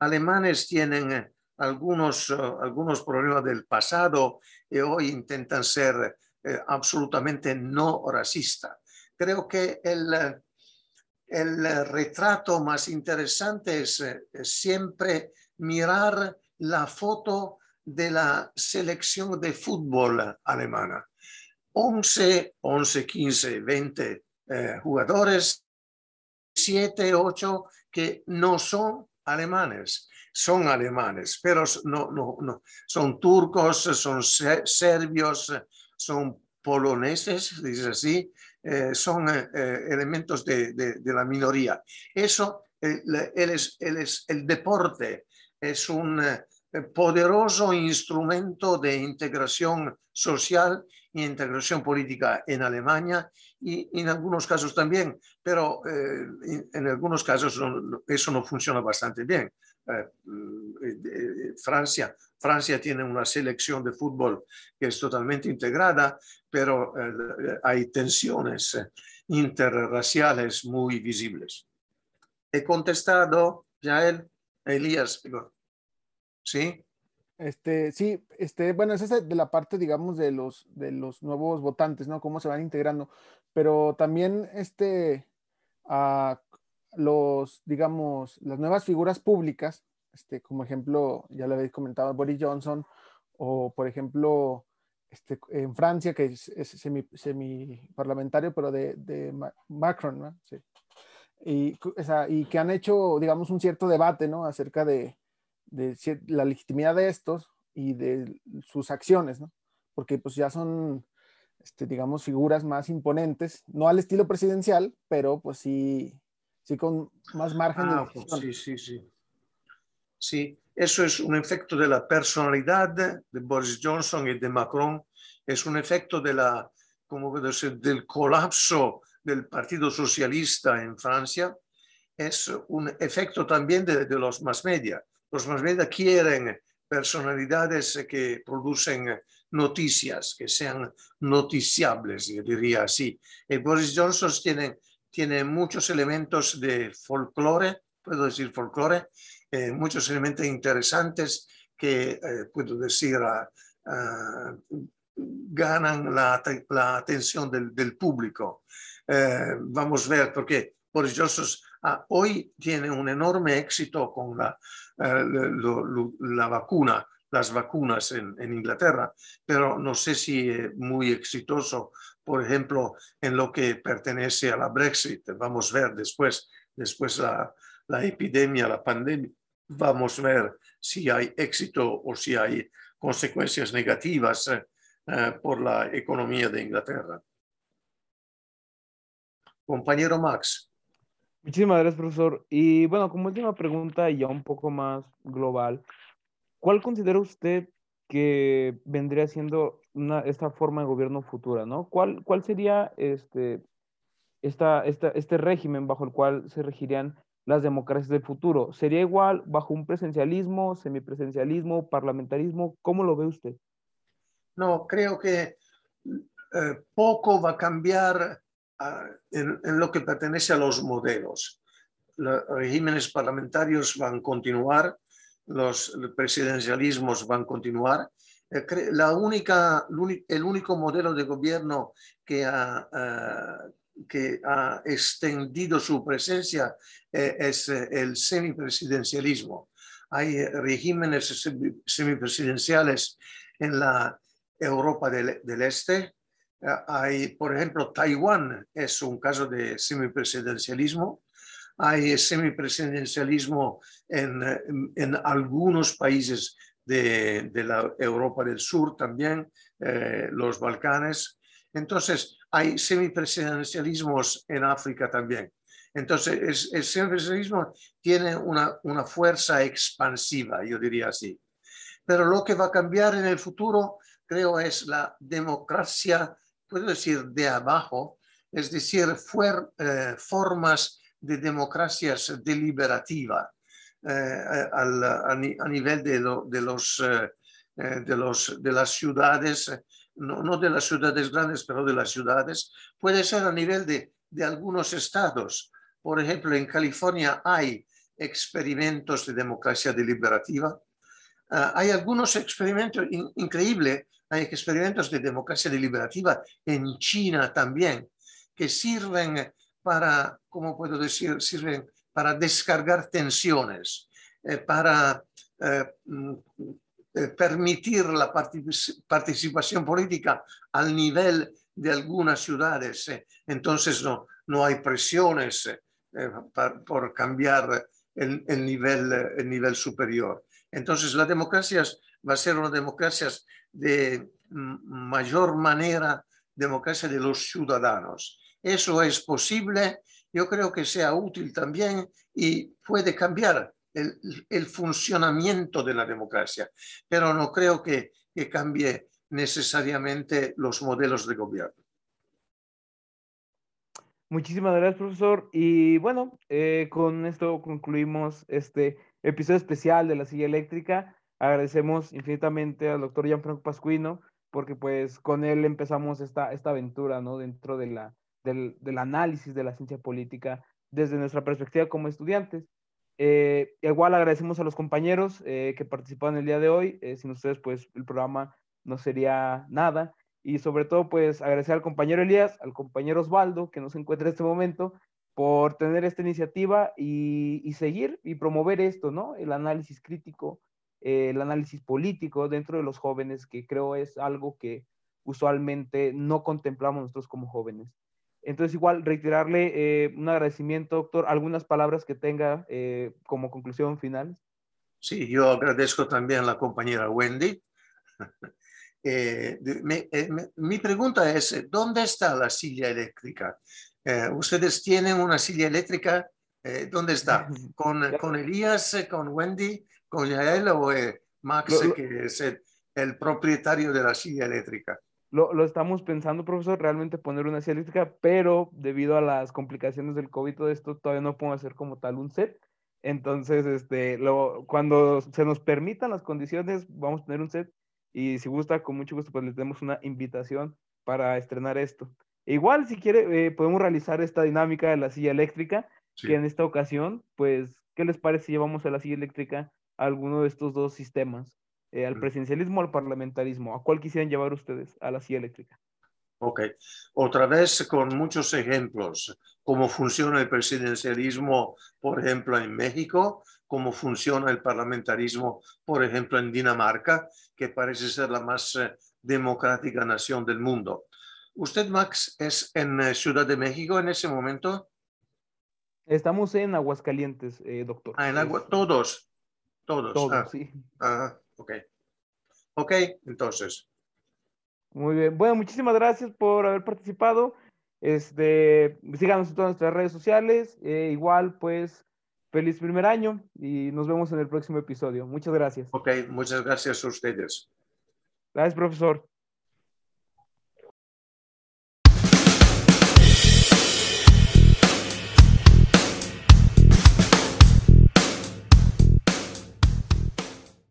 alemanes tienen algunos, uh, algunos problemas del pasado y hoy intentan ser eh, absolutamente no racista. Creo que el, el retrato más interesante es, es siempre mirar la foto de la selección de fútbol alemana. 11, 11, 15, 20 eh, jugadores, 7, 8 que no son alemanes, son alemanes, pero no, no, no, son turcos, son serbios, son poloneses, dice así, eh, son eh, eh, elementos de, de, de, la minoría. Eso, el, es, es, el deporte es un poderoso instrumento de integración social e integración política en Alemania y, y en algunos casos también, pero eh, en algunos casos no, eso no funciona bastante bien. Eh, eh, Francia, Francia tiene una selección de fútbol que es totalmente integrada, pero eh, hay tensiones interraciales muy visibles. He contestado, ya él, Elías, ¿sí? Este, sí, este, bueno, esa es de la parte, digamos, de los, de los nuevos votantes, ¿no? Cómo se van integrando. Pero también, este, a los, digamos, las nuevas figuras públicas, este, como ejemplo, ya le habéis comentado, Boris Johnson, o por ejemplo, este, en Francia, que es, semi, semi, parlamentario, pero de, de Macron, ¿no? Sí. Y, o sea, y, que han hecho, digamos, un cierto debate, ¿no? Acerca de, de, la legitimidad de estos y de sus acciones, ¿no? Porque pues ya son, este, digamos, figuras más imponentes, no al estilo presidencial, pero pues sí, sí con más margen ah, de Sí, sí, sí. Sí, eso es un efecto de la personalidad de Boris Johnson y de Macron, es un efecto de la, como decir, del colapso del Partido Socialista en Francia, es un efecto también de, los más media. Los más media quieren personalidades que producen noticias, que sean noticiables, yo diría así. Y Boris Johnson tiene, tiene muchos elementos de folclore, puedo decir folclore, eh, muchos elementos interesantes que, eh, puedo decir, uh, ganan la, la atención del, del público. Eh, vamos a ver, porque Boris Johnson ah, hoy tiene un enorme éxito con la, lo, lo, la vacuna, las vacunas en, en, Inglaterra, pero no sé si es muy exitoso, por ejemplo, en lo que pertenece a la Brexit. Vamos a ver después, después la, la epidemia, la pandemia, vamos a ver si hay éxito o si hay consecuencias negativas eh, eh, por la economía de Inglaterra. Compañero Max. Muchísimas gracias, profesor. Y bueno, como última pregunta ya un poco más global, ¿cuál considera usted que vendría siendo una, esta forma de gobierno futura, ¿no? ¿Cuál, cuál sería este, esta, esta, este régimen bajo el cual se regirían las democracias del futuro? ¿Sería igual bajo un presencialismo, semipresencialismo, parlamentarismo? ¿Cómo lo ve usted? No, creo que eh, poco va a cambiar uh, en, lo que pertenece a los modelos. Los regímenes parlamentarios van a continuar, los presidencialismos van a continuar. Eh, la única, el único modelo de gobierno que ha, uh, que ha extendido su presencia eh, es eh, el semipresidencialismo. Hay regímenes semipresidenciales en la Europa del, del Este. Eh, hay, por ejemplo, Taiwán es un caso de semipresidencialismo. Hay semipresidencialismo en, en, en algunos países de, de, la Europa del Sur también, eh, los Balcanes. Entonces, hay semipresidencialismos en África también. Entonces, el, semipresidencialismo tiene una, una fuerza expansiva, yo diría así. Pero lo que va a cambiar en el futuro, creo, es la democracia, puedo decir, de abajo, es decir, fuer, eh, formas de democracias deliberativa eh, al, a, a, nivel de, lo, de los, eh, de, los, de las ciudades no, de las ciudades grandes, pero de las ciudades, puede ser a nivel de, de algunos estados. Por ejemplo, en California hay experimentos de democracia deliberativa. Uh, hay algunos experimentos in, increíbles, hay experimentos de democracia deliberativa en China también, que sirven para, ¿cómo puedo decir? Sirven para descargar tensiones, eh, para eh, eh, permitir la participación política al nivel de algunas ciudades. Eh. Entonces no, no hay presiones eh, por cambiar el, el, nivel, el nivel superior. Entonces la democracia va a ser una democracia de mayor manera, democracia de los ciudadanos. Eso es posible, yo creo que sea útil también y puede cambiar el, funcionamiento de la democracia, pero no creo que, cambie necesariamente los modelos de gobierno. Muchísimas gracias, profesor. Y bueno, eh, con esto concluimos este episodio especial de la silla eléctrica. Agradecemos infinitamente al doctor Gianfranco Pascuino, porque pues con él empezamos esta, esta aventura, ¿no? Dentro del, del análisis de la ciencia política desde nuestra perspectiva como estudiantes. Eh, igual agradecemos a los compañeros eh, que participaron el día de hoy. Eh, sin ustedes, pues el programa no sería nada. Y sobre todo, pues agradecer al compañero Elías, al compañero Osvaldo, que nos encuentra en este momento, por tener esta iniciativa y, seguir y promover esto, ¿no? El análisis crítico, eh, el análisis político dentro de los jóvenes, que creo es algo que usualmente no contemplamos nosotros como jóvenes. Entonces, igual, reiterarle eh, un agradecimiento, doctor, algunas palabras que tenga eh, como conclusión final. Sí, yo agradezco también a la compañera Wendy. mi pregunta es, ¿dónde está la silla eléctrica? Eh, ustedes tienen una silla eléctrica, eh, ¿dónde está? ¿Con, con Elías, eh, con Wendy, con Yael o Max, que es el, propietario de la silla eléctrica? Lo, lo, estamos pensando, profesor, realmente poner una silla eléctrica, pero debido a las complicaciones del COVID, todo esto todavía no podemos hacer como tal un set. Entonces, este, lo, cuando se nos permitan las condiciones, vamos a tener un set y si gusta, con mucho gusto, pues les demos una invitación para estrenar esto. Igual, si quiere, eh, podemos realizar esta dinámica de la silla eléctrica, que en esta ocasión, pues, ¿qué les parece si llevamos a la silla eléctrica a alguno de estos dos sistemas? Eh, ¿Al presidencialismo o al parlamentarismo? ¿A cuál quisieran llevar ustedes a la silla eléctrica? Ok, otra vez con muchos ejemplos, cómo funciona el presidencialismo, por ejemplo, en México, cómo funciona el parlamentarismo, por ejemplo, en Dinamarca, que parece ser la más eh, democrática nación del mundo. ¿Usted, Max, es en eh, Ciudad de México en ese momento? Estamos en Aguascalientes, eh, doctor. Ah, en Agua, todos, todos. Todos, ah, sí. Ah, ok. Ok, entonces. Muy bien. Bueno, muchísimas gracias por haber participado. Este, síganos en todas nuestras redes sociales. Eh, igual, pues, feliz primer año y nos vemos en el próximo episodio. Muchas gracias. Ok, muchas gracias a ustedes. Gracias, profesor.